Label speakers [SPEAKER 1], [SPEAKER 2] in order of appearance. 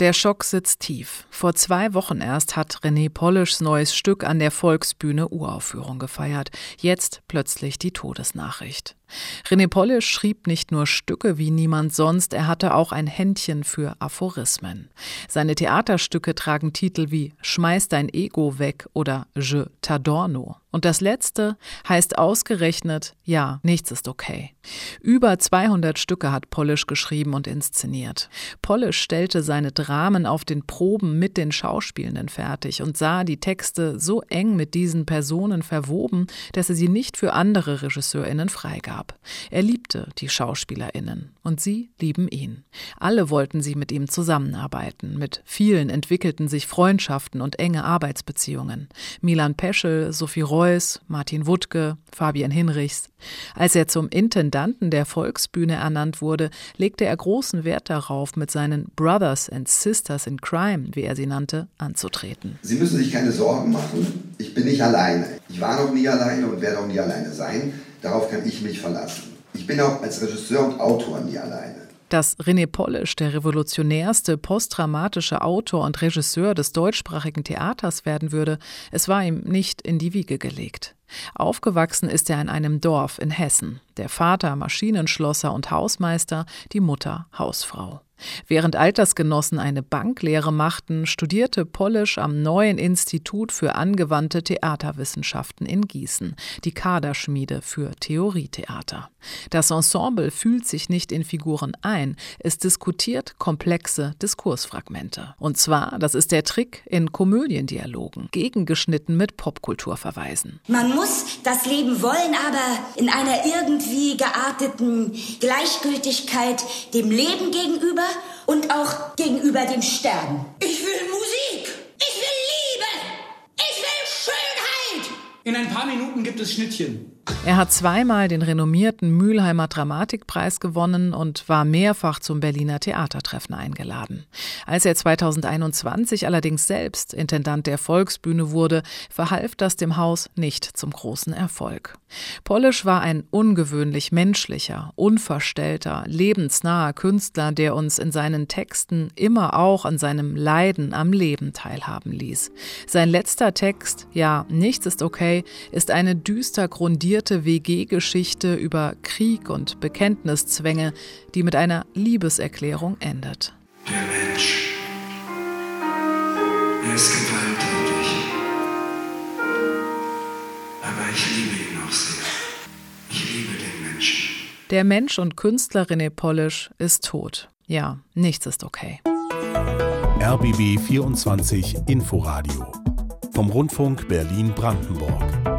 [SPEAKER 1] Der Schock sitzt tief. Vor zwei Wochen erst hat René Polischs neues Stück an der Volksbühne Uraufführung gefeiert. Jetzt plötzlich die Todesnachricht. René Polisch schrieb nicht nur Stücke wie niemand sonst, er hatte auch ein Händchen für Aphorismen. Seine Theaterstücke tragen Titel wie Schmeiß dein Ego weg oder Je t'adorno. Und das letzte heißt ausgerechnet, ja, nichts ist okay. Über 200 Stücke hat Polish geschrieben und inszeniert. Polish stellte seine Dramen auf den Proben mit den Schauspielenden fertig und sah die Texte so eng mit diesen Personen verwoben, dass er sie nicht für andere RegisseurInnen freigab. Er liebte die SchauspielerInnen und sie lieben ihn. Alle wollten sie mit ihm zusammenarbeiten. Mit vielen entwickelten sich Freundschaften und enge Arbeitsbeziehungen. Milan Peschel, Sophie Reuss, Martin Wuttke, Fabian Hinrichs. Als er zum Intendanten der Volksbühne ernannt wurde, legte er großen Wert darauf, mit seinen Brothers and Sisters in Crime, wie er sie nannte, anzutreten.
[SPEAKER 2] Sie müssen sich keine Sorgen machen. Ich bin nicht alleine. Ich war noch nie alleine und werde auch nie alleine sein. Darauf kann ich mich verlassen. Ich bin auch als Regisseur und Autor nie alleine.
[SPEAKER 1] Dass René Polisch der revolutionärste postdramatische Autor und Regisseur des deutschsprachigen Theaters werden würde, es war ihm nicht in die Wiege gelegt. Aufgewachsen ist er in einem Dorf in Hessen. Der Vater Maschinenschlosser und Hausmeister, die Mutter Hausfrau. Während Altersgenossen eine Banklehre machten, studierte Polisch am neuen Institut für angewandte Theaterwissenschaften in Gießen, die Kaderschmiede für Theorietheater. Das Ensemble fühlt sich nicht in Figuren ein, es diskutiert komplexe Diskursfragmente. Und zwar, das ist der Trick in Komödiendialogen, gegengeschnitten mit Popkulturverweisen.
[SPEAKER 3] Man muss das Leben wollen, aber in einer irgendwie gearteten Gleichgültigkeit dem Leben gegenüber und auch gegenüber dem Sterben.
[SPEAKER 4] Ich will Musik. Ich will Liebe. Ich will Schönheit.
[SPEAKER 5] In ein paar Minuten gibt es Schnittchen.
[SPEAKER 1] Er hat zweimal den renommierten Mülheimer Dramatikpreis gewonnen und war mehrfach zum Berliner Theatertreffen eingeladen. Als er 2021 allerdings selbst Intendant der Volksbühne wurde, verhalf das dem Haus nicht zum großen Erfolg. Polisch war ein ungewöhnlich menschlicher, unverstellter, lebensnaher Künstler, der uns in seinen Texten immer auch an seinem Leiden am Leben teilhaben ließ. Sein letzter Text, ja, nichts ist okay, ist eine düster grundierte alte WG-Geschichte über Krieg und Bekenntniszwänge, die mit einer Liebeserklärung endet.
[SPEAKER 6] Der Mensch, er ist gewalttätig. Aber ich liebe ihn auch sehr. Ich liebe den Menschen.
[SPEAKER 1] Der Mensch und Künstler René Polisch ist tot. Ja, nichts ist okay.
[SPEAKER 7] RBB 24 Inforadio vom Rundfunk Berlin-Brandenburg.